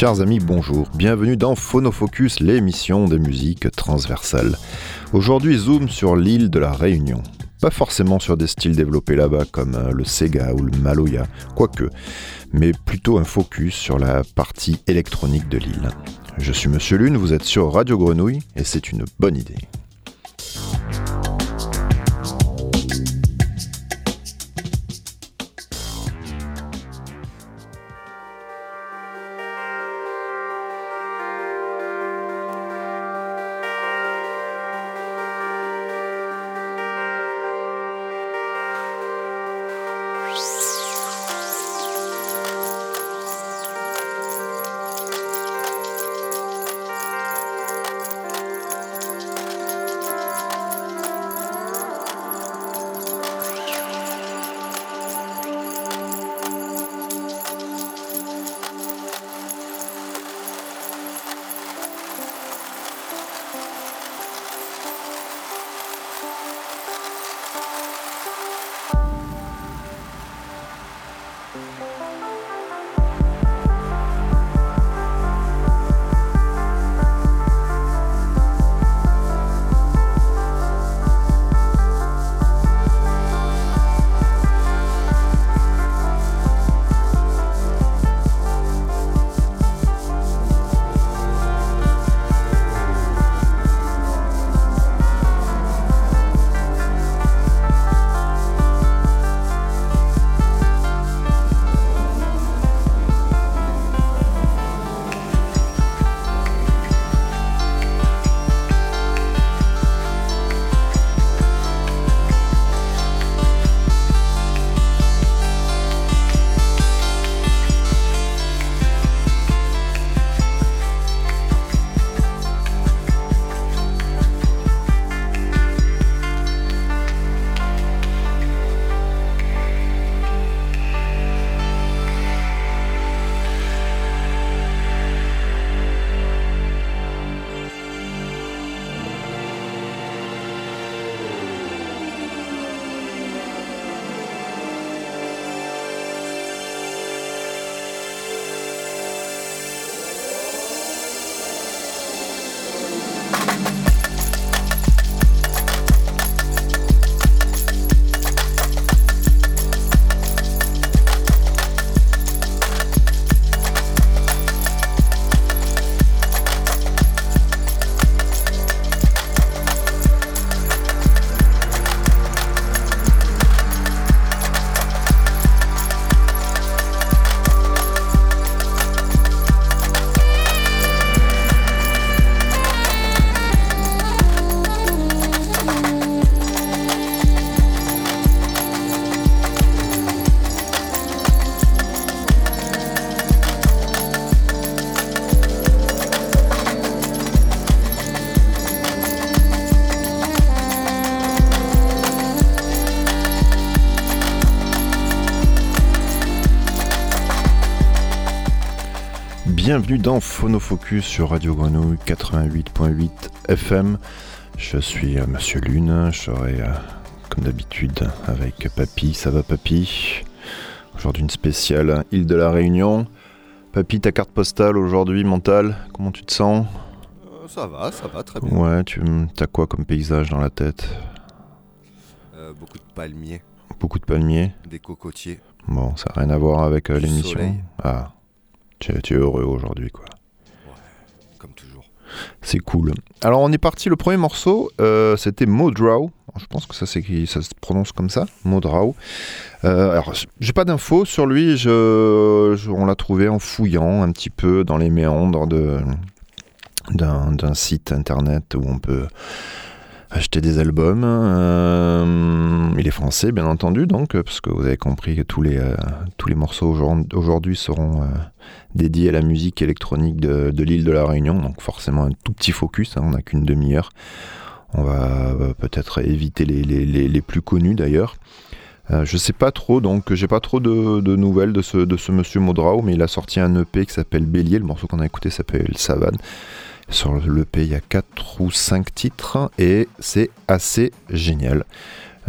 Chers amis, bonjour. Bienvenue dans Phonofocus, l'émission de musique transversale. Aujourd'hui, zoom sur l'île de la Réunion. Pas forcément sur des styles développés là-bas comme euh, le Sega ou le Maloya, quoique, mais plutôt un focus sur la partie électronique de l'île. Je suis Monsieur Lune, vous êtes sur Radio Grenouille et c'est une bonne idée. Bienvenue dans Phonofocus sur Radio Grenouille 88.8 FM. Je suis euh, Monsieur Lune, je serai euh, comme d'habitude avec Papy. Ça va Papy? Aujourd'hui une spéciale île de la Réunion. Papy, ta carte postale aujourd'hui mentale, comment tu te sens? Euh, Ça va, ça va très bien. Ouais, tu as quoi comme paysage dans la tête? Beaucoup de palmiers. Beaucoup de palmiers Des cocotiers. Bon, ça n'a rien à voir avec l'émission. Ah, tu, es heureux aujourd'hui, quoi. Ouais, comme toujours. C'est cool. Alors, on est parti. Le premier morceau, euh, c'était Modraw. Je pense que ça, ça se prononce comme ça, Modraw. Euh, alors, j'ai pas d'infos sur lui. Je, on l'a trouvé en fouillant un petit peu dans les méandres d'un site internet où on peut acheter des albums. Euh, il est français, bien entendu, donc, parce que vous avez compris que tous les, euh, tous les morceaux aujourd'hui seront euh, dédiés à la musique électronique de, l'île de la Réunion, donc forcément un tout petit focus, hein, on n'a qu'une demi-heure. On va peut-être éviter les, les, les, plus connus d'ailleurs. je sais pas trop, donc j'ai pas trop de, de, nouvelles de ce, de ce monsieur Modrao, mais il a sorti un EP qui s'appelle Bélier. Le morceau qu'on a écouté s'appelle Savane. Sur le P, il y a 4 ou 5 titres et c'est assez génial.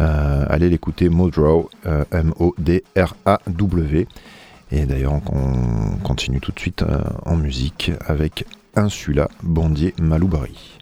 Euh, allez l'écouter, Modraw, euh, M-O-D-R-A-W. Et d'ailleurs, on continue tout de suite euh, en musique avec Insula, Bondier, Maloubari.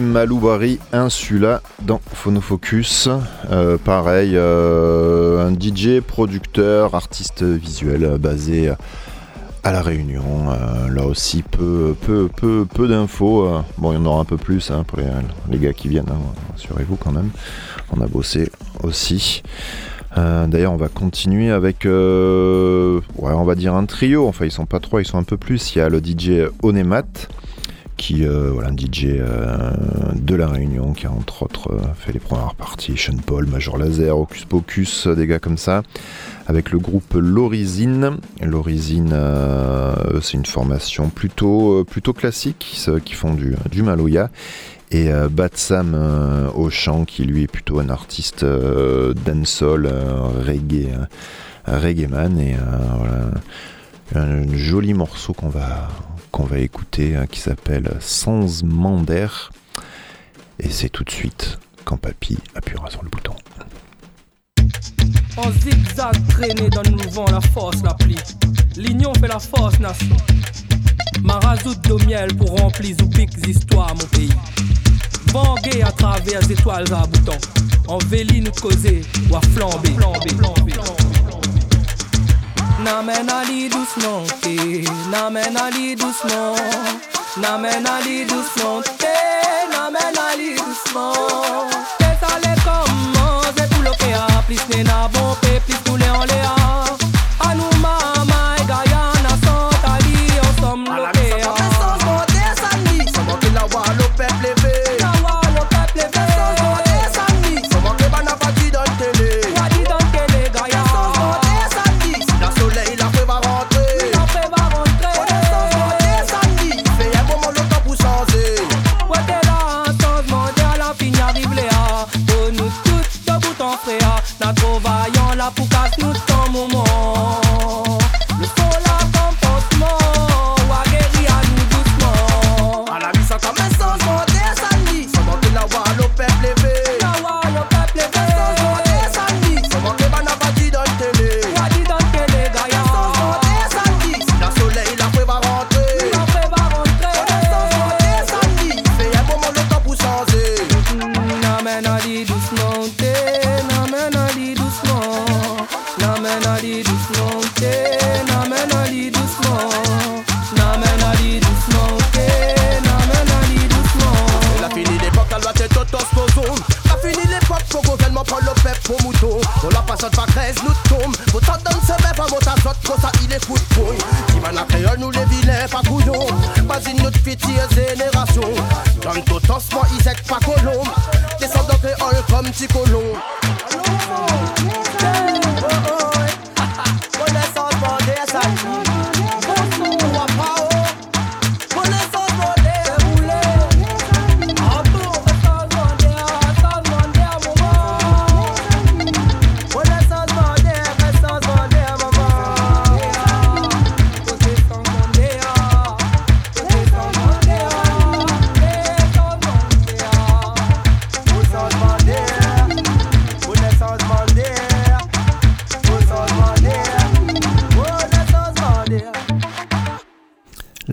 Maloubari Insula dans Phonofocus. Euh, pareil, euh, un DJ, producteur, artiste visuel basé à La Réunion. Euh, là aussi, peu, peu, peu, peu d'infos. bon, il y en aura un peu plus hein, pour les, gars qui viennent, hein, assurez-vous quand même. On a bossé aussi. D'ailleurs, on va continuer avec, ouais, on va dire un trio. Enfin, ils sont pas trois, ils sont un peu plus. Il y a le DJ Onemat qui euh, un DJ euh, de la Réunion qui a entre autres euh, fait les premières parties, Sean Paul, Major Laser, Ocus Pocus, des gars comme ça, avec le groupe L'Orisine. L'Orisine, c'est une formation plutôt, plutôt classique qui, font du, Maloya. Et Batsam au chant, qui lui est plutôt un artiste dancehall, reggae, reggae man. Et voilà, un joli morceau qu'on va, qu'on va écouter hein, qui s'appelle Sans Mander. Et c'est tout de suite quand Papy appuiera sur le bouton. En zigzag traîné dans le mouvement, la force la plie. L'union fait la force nation. Ma rasoute de miel pour remplir Zoubik histoires mon pays. Vanguer à travers étoiles à boutons. En véli nous causer ou à flamber. flamber, flamber, flamber. Na men ali doucement, na men ali doucement, na men ali doucement, na ali doucement.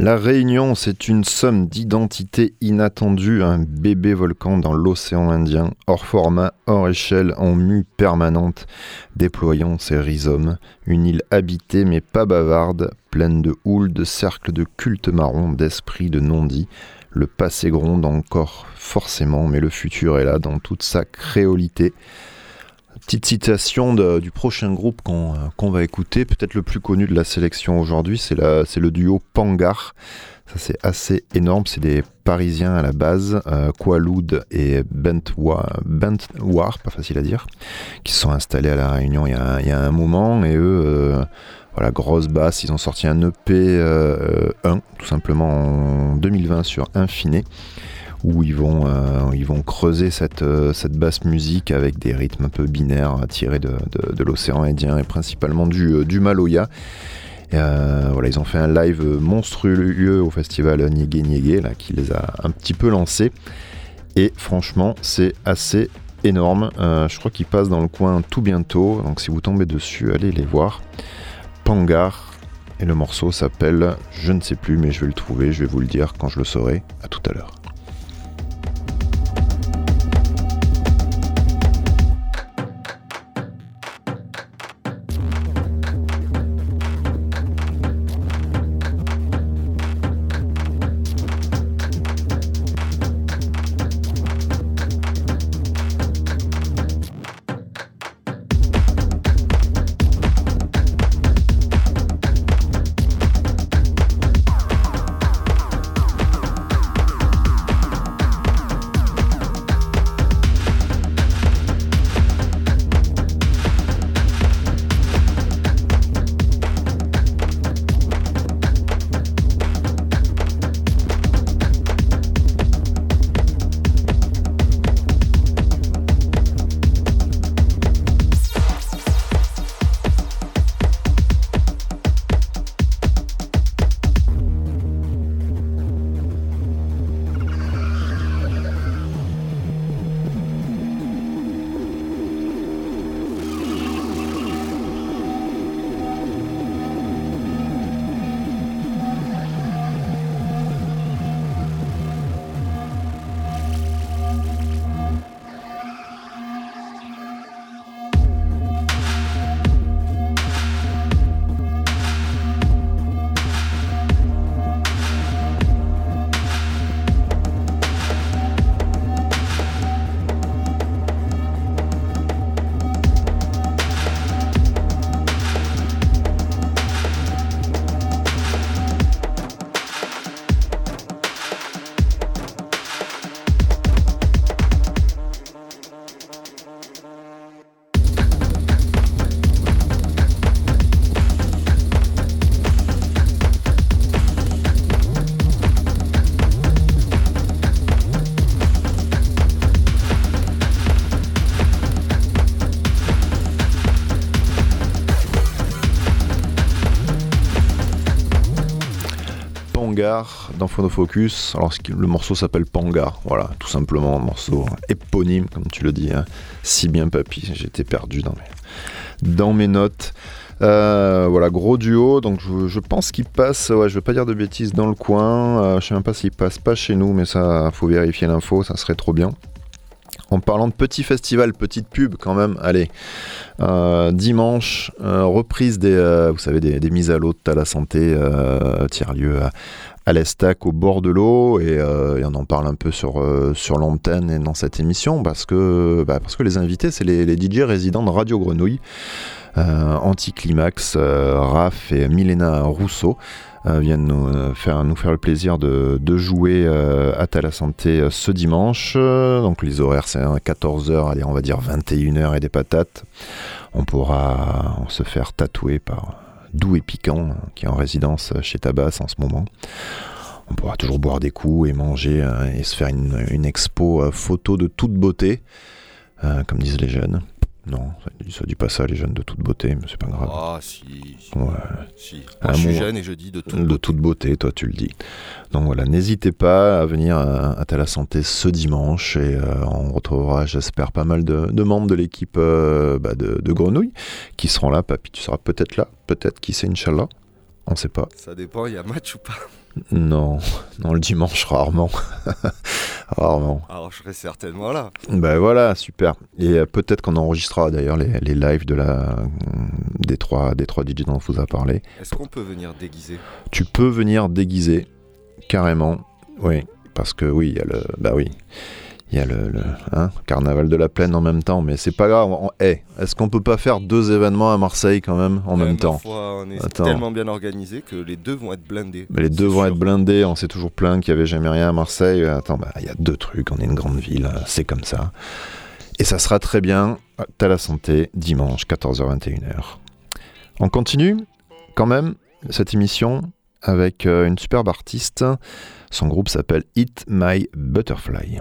La Réunion, c'est une somme d'identités inattendues, un bébé volcan dans l'océan Indien, hors format, hors échelle, en mue permanente, déployant ses rhizomes. Une île habitée mais pas bavarde, pleine de houles, de cercles de culte marron, d'esprits de non-dits. Le passé gronde encore forcément, mais le futur est là dans toute sa créolité. Petite citation du prochain groupe qu'on va écouter, peut-être le plus connu de la sélection aujourd'hui, c'est le duo Pangar. Ça c'est assez énorme, c'est des Parisiens à la base, euh, et Bentwar, Bentwar, pas facile à dire, qui se sont installés à la Réunion il y a, un moment, et eux, euh, voilà, grosse basse, ils ont sorti un EP 1, euh, tout simplement en 2020 sur Infiné où ils vont, euh, creuser cette, euh, cette basse musique avec des rythmes un peu binaires tirés de, l'océan Indien et principalement du, euh, Maloya. voilà, ils ont fait un live monstrueux au festival Niégué Niégué, qui les a un petit peu lancés. Et franchement, c'est assez énorme. je crois qu'ils passent dans le coin tout bientôt. Donc si vous tombez dessus, allez les voir. Pangar. Et le morceau s'appelle, je ne sais plus, mais je vais le trouver, je vais vous le dire quand je le saurai. À tout à l'heure. Dans Phonofocus. Alors le morceau s'appelle Pangar, voilà, tout simplement, un morceau éponyme, comme tu le dis, hein. si bien papy, j'étais perdu dans mes, dans mes notes. Euh, voilà, gros duo, donc je, pense qu'il passe, ouais, je veux pas dire de bêtises, dans le coin, euh, je sais même pas s'il passe pas chez nous, mais ça, faut vérifier l'info, ça serait trop bien. En parlant de petit festival, petite pub quand même, allez. Euh, dimanche, reprise des, vous savez, des, mises à l'eau à la santé, tiers-lieu à l'Estac, au bord de l'eau, et, euh, on en parle un peu sur, euh, sur l'antenne et dans cette émission, parce que, bah, parce que les invités, c'est les, les DJ résidents de Radio Grenouille, euh, Anticlimax, euh, Raph et Milena Rousseau. euh, viennent nous euh, faire, le plaisir de, jouer euh, à Tala Santé euh, ce dimanche. Euh, Donc les horaires c'est à 14h, allez on va dire 21h et des patates. On pourra se faire tatouer par Doux et Piquant qui est en résidence chez Tabas en ce moment. On pourra toujours boire des coups et manger euh, et se faire une, expo euh, photo de toute beauté, euh, comme disent les jeunes. Non, ça, ça dit pas ça les jeunes de toute beauté, mais c'est pas grave. Ah, si. si. Ouais. si. Un Moi, je suis jeune et je dis de tout. de toute beauté, toi tu le dis. Donc voilà, n'hésitez pas à venir à, à Tala Santé ce dimanche et euh, on retrouvera, j'espère, pas mal de, de membres de l'équipe euh, bah, de, de Grenouille qui seront là. Papy, tu seras peut-être là, peut-être, qui sait, Inch'Allah. On sait pas. Ça dépend, il y a match ou pas Non, non, le dimanche, rarement. rarement. Alors, je serai certainement là. Ben voilà, super. Et euh, peut-être qu'on enregistrera d'ailleurs les, les lives de la, des, trois, des trois DJ dont on vous a parlé. Est-ce qu'on peut venir déguisé Tu peux venir déguisé, carrément. Oui, parce que oui, il y a le. Bah oui. Il y a le, le, hein, carnaval de la plaine en même temps, mais c'est pas grave. On- eh, Est-ce qu'on peut pas faire deux événements à Marseille quand même en Ouais, même temps foi, on est Attends. tellement bien organisé que les deux vont être blindés. Mais Les deux vont sûr. être blindés, on s'est toujours plaint qu'il y avait jamais rien à Marseille. Attends, bah il y a deux trucs, on est une grande ville, c'est comme ça. Et ça sera très bien. T'as la santé, dimanche, 14h-21h. On continue quand même cette émission avec euh, une superbe artiste. Son groupe s'appelle Eat My Butterfly.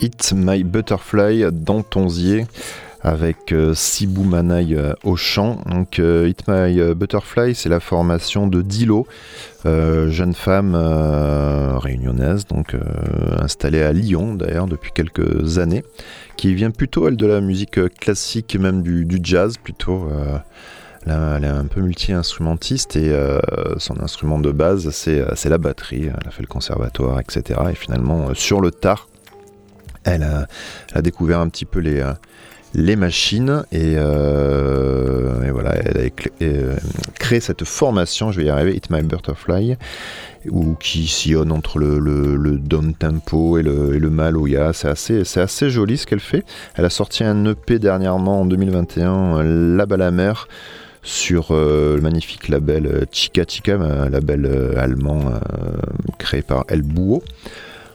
Hit My Butterfly dans Tonzier avec euh, Sibou Manaï euh, au chant. Donc euh, Hit My euh, Butterfly, c'est la formation de Dilo, euh, jeune femme réunionnaise, donc installée à Lyon d'ailleurs depuis quelques années, qui vient plutôt elle de la musique classique même du, jazz plutôt. Là, elle est un peu multi-instrumentiste et son instrument de base, c'est la batterie. Elle a fait le conservatoire, etc. Et finalement, sur le tard, elle a, découvert un petit peu les, euh, machines et, euh, et voilà, elle a euh, créé cette formation, je vais y arriver, Hit My Butterfly, où, qui sillonne entre le, le, le down tempo et le, maloya. C'est assez, joli ce qu'elle fait. Elle a sorti un EP dernièrement en 2021, euh, La à mer, sur le magnifique label Chica Chica, un label allemand créé par El Bouo.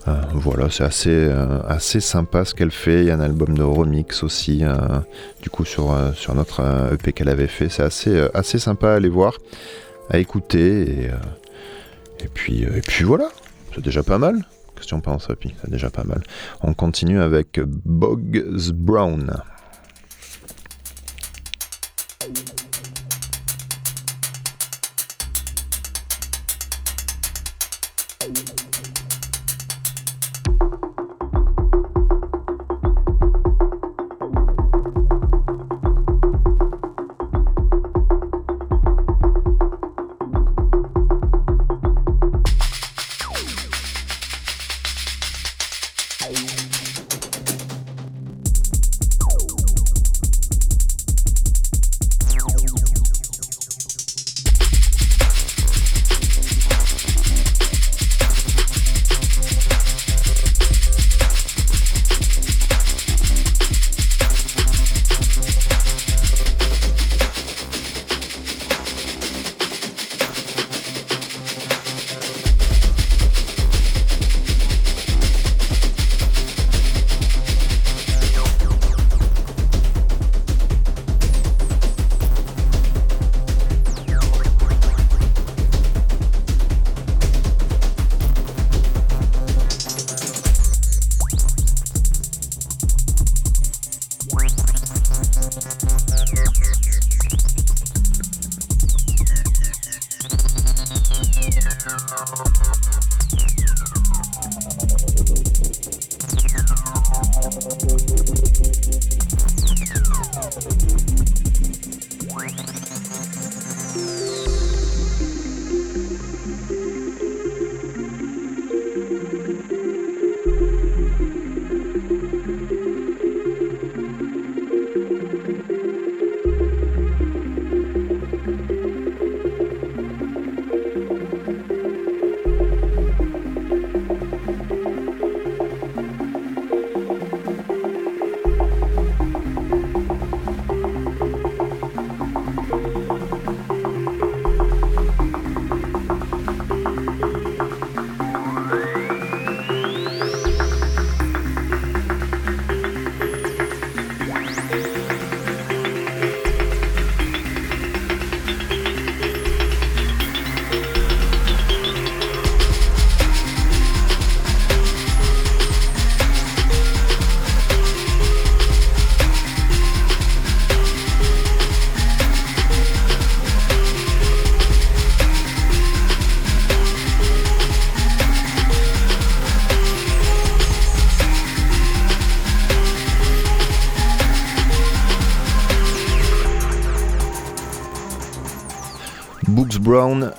Euh, voilà, c'est assez, euh, assez sympa ce qu'elle fait. Il y a un album de remix aussi, euh, du coup, sur, sur notre EP qu'elle avait fait. C'est assez, assez sympa à aller voir, à écouter. Et, et, puis, et puis voilà, c'est déjà pas mal. Qu'est-ce que tu en penses, Happy? C'est déjà pas mal. On continue avec Boggs Brown.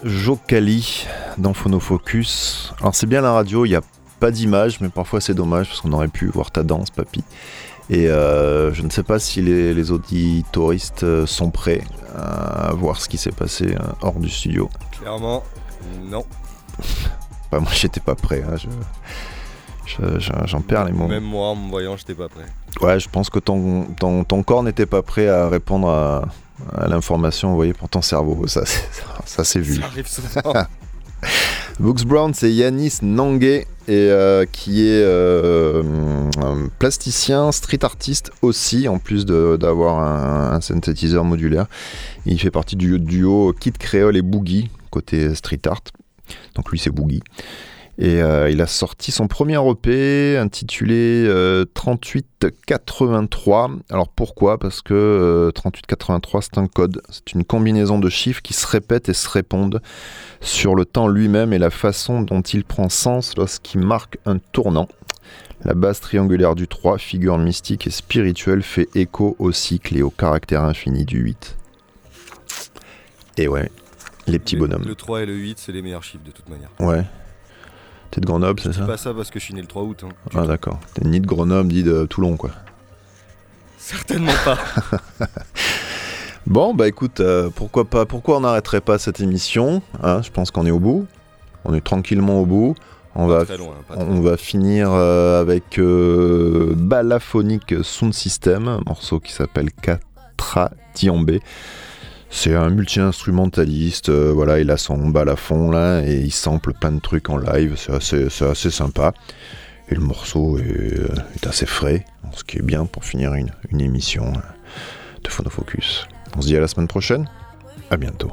Jokali dans Phonofocus. Alors c'est bien la radio, il n'y a pas d'image, mais parfois c'est dommage parce qu'on aurait pu voir ta danse, papy. Et euh, je ne sais pas si les, les auditoristes euh, sont prêts à voir ce qui s'est passé euh, hors du studio. Clairement, non. Bah, moi j'étais pas prêt, hein, je- je- je- j'en perds les mots. Même moi, en me voyant, j'étais pas prêt. Ouais, je pense que ton, ton, ton corps n'était pas prêt à répondre à, à l'information envoyée par ton cerveau. Ça, c'est- ça, c'est vu. Ça arrive souvent. Books Brown, c'est Yanis Nangué, et, euh, qui est euh, un plasticien, street artiste aussi, en plus de- d'avoir un, un synthétiseur modulaire. Il fait partie du duo Kid Creole et Boogie, côté street art. Donc lui, c'est Boogie. Et euh, il a sorti son premier EP intitulé euh, 3883. Alors pourquoi? Parce que euh, 3883 c'est un code, c'est une combinaison de chiffres qui se répètent et se répondent sur le temps lui-même et la façon dont il prend sens lorsqu'il marque un tournant. La base triangulaire du 3, figure mystique et spirituelle, fait écho au cycle et au caractère infini du 8. Et ouais, les petits bonhommes. Le 3 et le 8, c'est les meilleurs chiffres de toute manière. Ouais. T'es de Grenoble, c'est ça pas ça parce que je suis né le 3 août. hein. Ah d'accord. T'es ni de Grenoble, ni de Toulon, quoi. Certainement pas. Bon, bah écoute, euh, pourquoi pas Pourquoi on n'arrêterait pas cette émission hein? Je pense qu'on est au bout. On est tranquillement au bout. On va, très loin. pas très on va finir euh, avec euh, Balaphonic Sound System, un morceau qui s'appelle Katra Diambé. C'est un multi-instrumentaliste, euh, voilà, il a son balafon là et il sample plein de trucs en live, c'est assez, sympa. Et le morceau est, euh, assez frais, ce qui est bien pour finir une, une émission euh, de Phonofocus. On se dit à la semaine prochaine, à bientôt.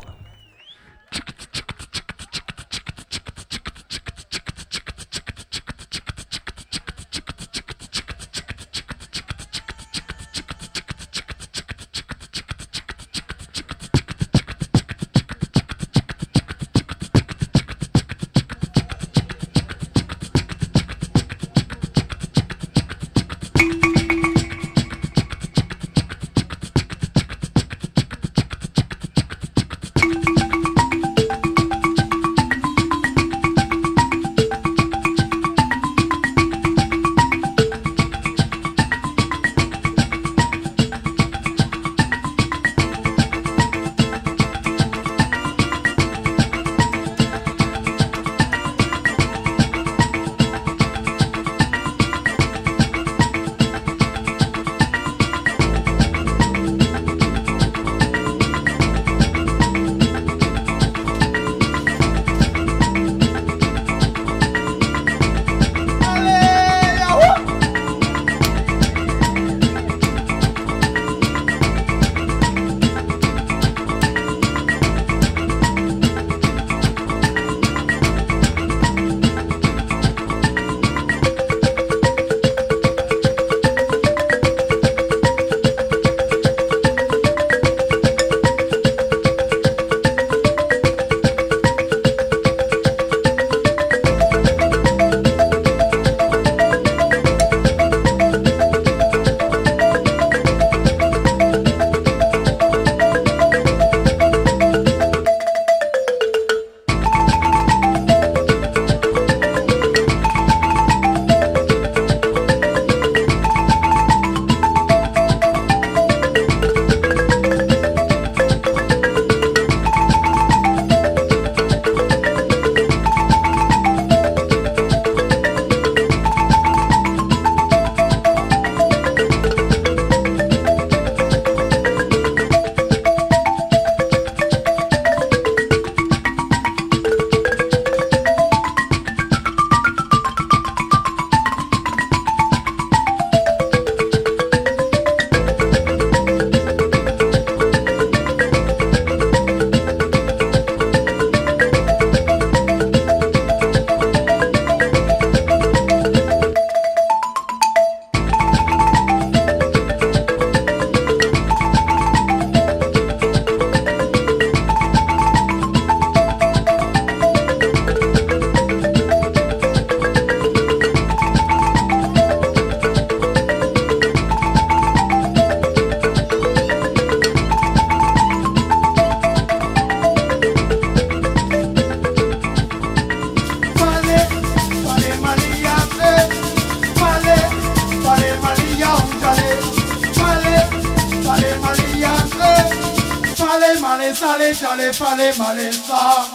Palais, Palais, Malessa.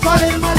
Palais, Malessa.